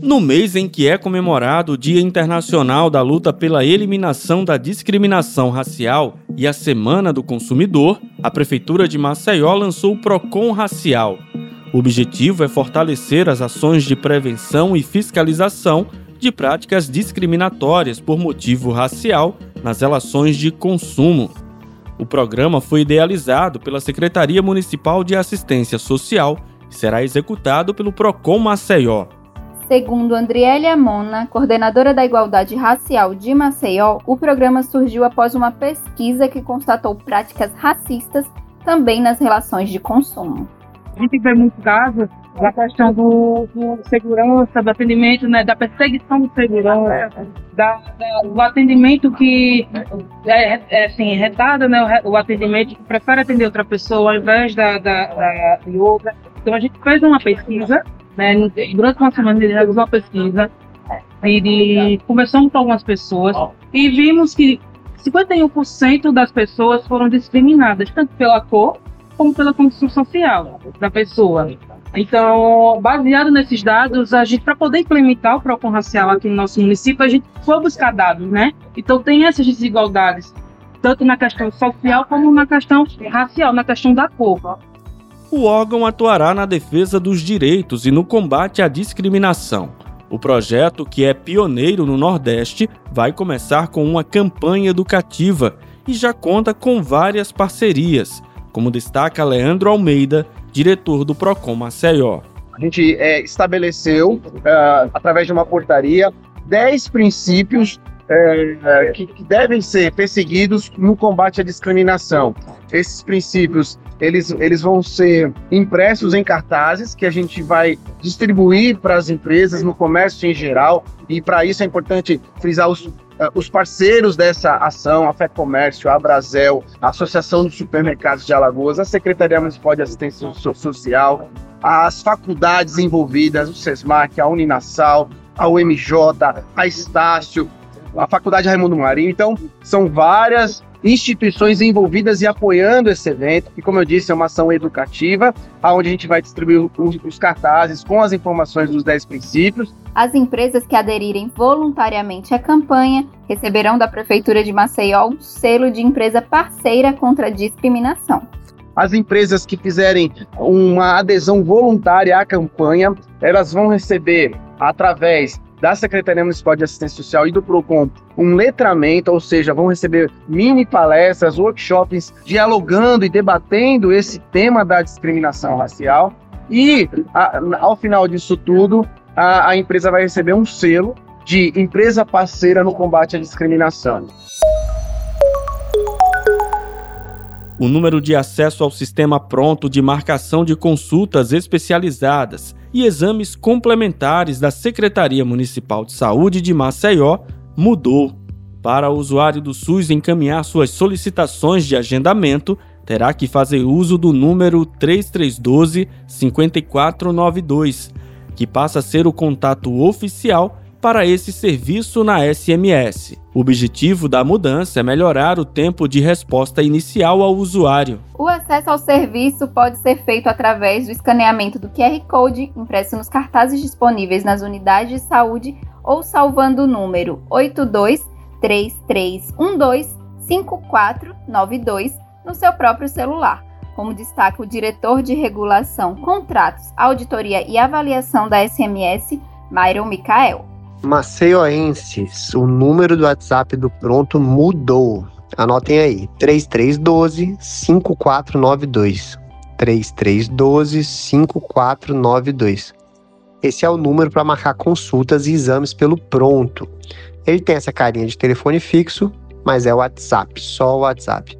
No mês em que é comemorado o Dia Internacional da Luta pela Eliminação da Discriminação Racial e a Semana do Consumidor, a Prefeitura de Maceió lançou o Procon Racial. O objetivo é fortalecer as ações de prevenção e fiscalização de práticas discriminatórias por motivo racial nas relações de consumo. O programa foi idealizado pela Secretaria Municipal de Assistência Social e será executado pelo Procon Maceió. Segundo Andriele Amona, coordenadora da Igualdade Racial de Maceió, o programa surgiu após uma pesquisa que constatou práticas racistas também nas relações de consumo. A gente vê muitos casos da questão do, do, segurança, do atendimento, né, da perseguição do segurança, da, da, do atendimento que é, é assim, retarda né, o, o atendimento, que prefere atender outra pessoa ao invés da, da, da, de outra. Então a gente fez uma pesquisa né? Durante uma semana ele realizou uma pesquisa e conversamos com algumas pessoas e vimos que 51% das pessoas foram discriminadas, tanto pela cor como pela condição social da pessoa. Então, baseado nesses dados, a gente, para poder implementar o PROCON racial aqui no nosso município, a gente foi buscar dados, né? Então, tem essas desigualdades, tanto na questão social como na questão racial, na questão da cor o órgão atuará na defesa dos direitos e no combate à discriminação. O projeto, que é pioneiro no Nordeste, vai começar com uma campanha educativa e já conta com várias parcerias, como destaca Leandro Almeida, diretor do Procon Maceió. A gente é, estabeleceu, uh, através de uma portaria, 10 princípios é, que, que, devem ser perseguidos no combate à discriminação. Esses princípios eles, eles vão ser impressos em cartazes que a gente vai distribuir para as empresas, no comércio em geral, e para isso é importante frisar os, uh, os parceiros dessa ação, a Fé Comércio, a Brasel, a Associação dos Supermercados de Alagoas, a Secretaria Municipal de Assistência Social, as faculdades envolvidas, o SESMAC, a Uninasal, a UMJ, a Estácio, a Faculdade Raimundo Marinho. Então, são várias instituições envolvidas e apoiando esse evento, que, como eu disse, é uma ação educativa, onde a gente vai distribuir os, cartazes com as informações dos 10 princípios. As empresas que aderirem voluntariamente à campanha receberão da Prefeitura de Maceió um selo de empresa parceira contra a discriminação. As empresas que fizerem uma adesão voluntária à campanha, elas vão receber através da Secretaria Municipal de Assistência Social e do PROCON um letramento, ou seja, vão receber mini palestras, workshops, dialogando e debatendo esse tema da discriminação racial. E, a, ao final disso tudo, a, a empresa vai receber um selo de empresa parceira no combate à discriminação. O número de acesso ao sistema pronto de marcação de consultas especializadas e exames complementares da Secretaria Municipal de Saúde de Maceió mudou. Para o usuário do SUS encaminhar suas solicitações de agendamento, terá que fazer uso do número 3312 5492, que passa a ser o contato oficial para esse serviço na SMS. O objetivo da mudança é melhorar o tempo de resposta inicial ao usuário. O acesso ao serviço pode ser feito através do escaneamento do QR Code impresso nos cartazes disponíveis nas unidades de saúde ou salvando o número 8233125492 no seu próprio celular. Como destaca o diretor de regulação, contratos, auditoria e avaliação da SMS, Myron Micael. Maceioenses, o número do WhatsApp do Pronto mudou. Anotem aí: 3312 5492. 3312 5492. Esse é o número para marcar consultas e exames pelo Pronto. Ele tem essa carinha de telefone fixo, mas é WhatsApp, só o WhatsApp.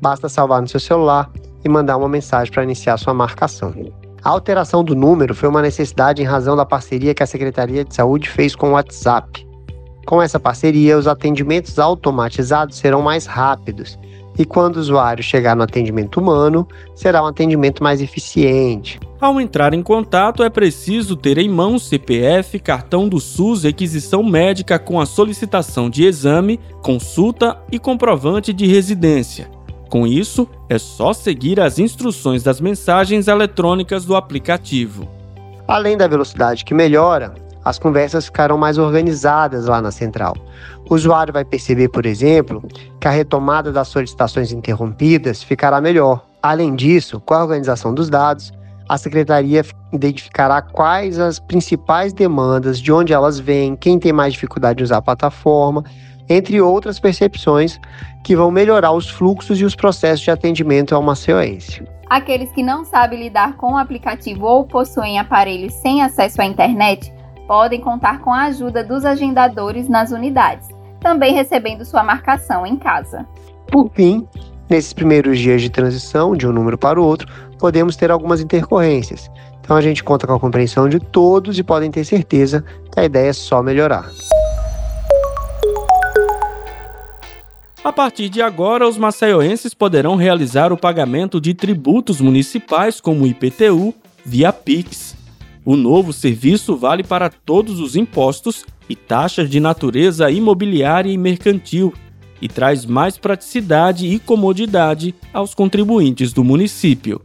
Basta salvar no seu celular e mandar uma mensagem para iniciar sua marcação. A alteração do número foi uma necessidade em razão da parceria que a Secretaria de Saúde fez com o WhatsApp. Com essa parceria, os atendimentos automatizados serão mais rápidos e quando o usuário chegar no atendimento humano, será um atendimento mais eficiente. Ao entrar em contato, é preciso ter em mão CPF, cartão do SUS, requisição médica com a solicitação de exame, consulta e comprovante de residência. Com isso, é só seguir as instruções das mensagens eletrônicas do aplicativo. Além da velocidade que melhora, as conversas ficarão mais organizadas lá na central. O usuário vai perceber, por exemplo, que a retomada das solicitações interrompidas ficará melhor. Além disso, com a organização dos dados, a secretaria identificará quais as principais demandas, de onde elas vêm, quem tem mais dificuldade de usar a plataforma, entre outras percepções que vão melhorar os fluxos e os processos de atendimento ao maceioense. Aqueles que não sabem lidar com o aplicativo ou possuem aparelhos sem acesso à internet podem contar com a ajuda dos agendadores nas unidades, também recebendo sua marcação em casa. Por fim, nesses primeiros dias de transição de um número para o outro, podemos ter algumas intercorrências. Então a gente conta com a compreensão de todos e podem ter certeza que a ideia é só melhorar. A partir de agora, os maceioenses poderão realizar o pagamento de tributos municipais como IPTU via Pix. O novo serviço vale para todos os impostos e taxas de natureza imobiliária e mercantil e traz mais praticidade e comodidade aos contribuintes do município.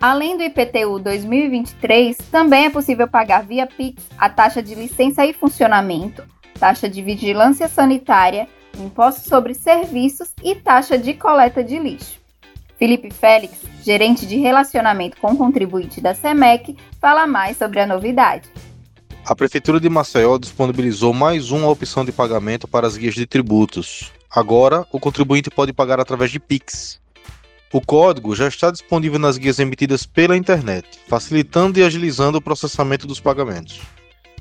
Além do IPTU 2023, também é possível pagar via Pix a taxa de licença e funcionamento, taxa de vigilância sanitária, imposto sobre serviços e taxa de coleta de lixo. Felipe Félix, gerente de relacionamento com contribuinte da SEMEC, fala mais sobre a novidade. A Prefeitura de Maceió disponibilizou mais uma opção de pagamento para as guias de tributos. Agora, o contribuinte pode pagar através de Pix. O código já está disponível nas guias emitidas pela internet, facilitando e agilizando o processamento dos pagamentos.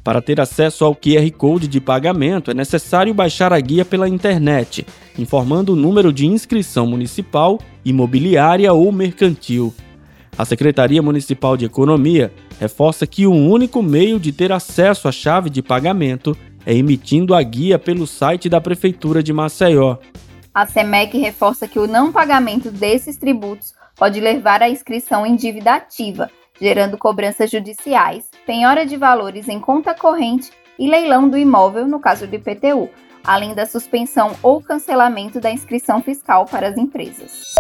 Para ter acesso ao QR Code de pagamento, é necessário baixar a guia pela internet, informando o número de inscrição municipal, imobiliária ou mercantil. A Secretaria Municipal de Economia reforça que o único meio de ter acesso à chave de pagamento é emitindo a guia pelo site da Prefeitura de Maceió. A SEMEC reforça que o não pagamento desses tributos pode levar à inscrição em dívida ativa, gerando cobranças judiciais, penhora de valores em conta corrente e leilão do imóvel no caso do IPTU, além da suspensão ou cancelamento da inscrição fiscal para as empresas.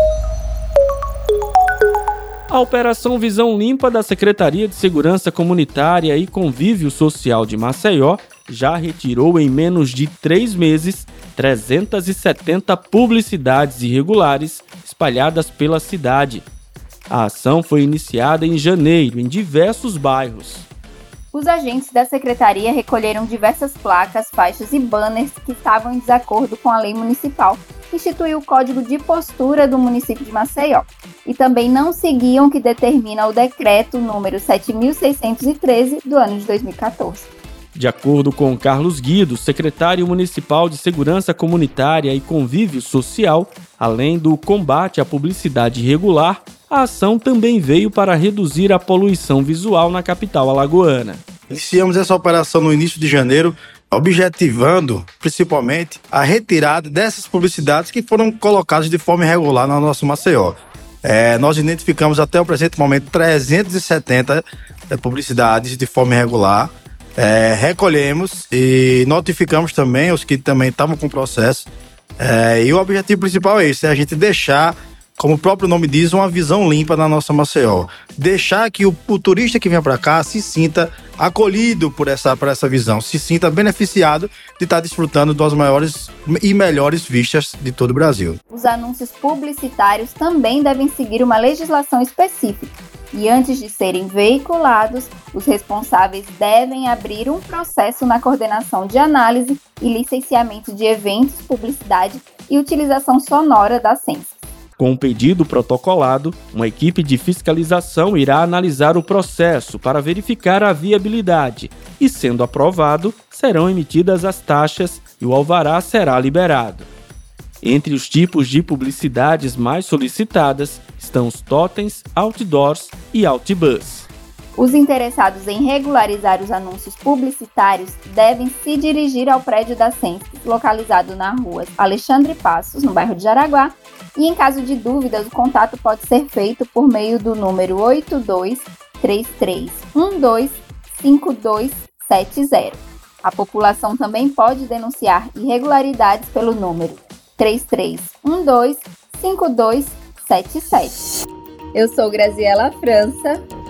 A Operação Visão Limpa da Secretaria de Segurança Comunitária e Convívio Social de Maceió já retirou em menos de três meses 370 publicidades irregulares espalhadas pela cidade. A ação foi iniciada em janeiro em diversos bairros. Os agentes da secretaria recolheram diversas placas, faixas e banners que estavam em desacordo com a lei municipal, que instituiu o Código de Postura do município de Maceió, e também não seguiam o que determina o decreto número 7613 do ano de 2014. De acordo com Carlos Guido, secretário municipal de Segurança Comunitária e Convívio Social, além do combate à publicidade irregular, a ação também veio para reduzir a poluição visual na capital alagoana. Iniciamos essa operação no início de janeiro, objetivando principalmente a retirada dessas publicidades que foram colocadas de forma irregular no nosso Maceió. É, nós identificamos até o presente momento 370 é, publicidades de forma irregular. É, recolhemos e notificamos também os que também estavam com processo. É, e o objetivo principal é esse: é a gente deixar como o próprio nome diz, uma visão limpa na nossa Maceió. Deixar que o, o turista que vem para cá se sinta acolhido por essa, por essa visão, se sinta beneficiado de estar desfrutando das maiores e melhores vistas de todo o Brasil. Os anúncios publicitários também devem seguir uma legislação específica. E antes de serem veiculados, os responsáveis devem abrir um processo na coordenação de análise e licenciamento de eventos, publicidade e utilização sonora da Sensa. Com o pedido protocolado, uma equipe de fiscalização irá analisar o processo para verificar a viabilidade e, sendo aprovado, serão emitidas as taxas e o alvará será liberado. Entre os tipos de publicidades mais solicitadas estão os totens, outdoors e outbus. Os interessados em regularizar os anúncios publicitários devem se dirigir ao prédio da Sense, localizado na rua Alexandre Passos, no bairro de Jaraguá, e em caso de dúvidas, o contato pode ser feito por meio do número 8233125270. A população também pode denunciar irregularidades pelo número 33125277. Eu sou Graziela França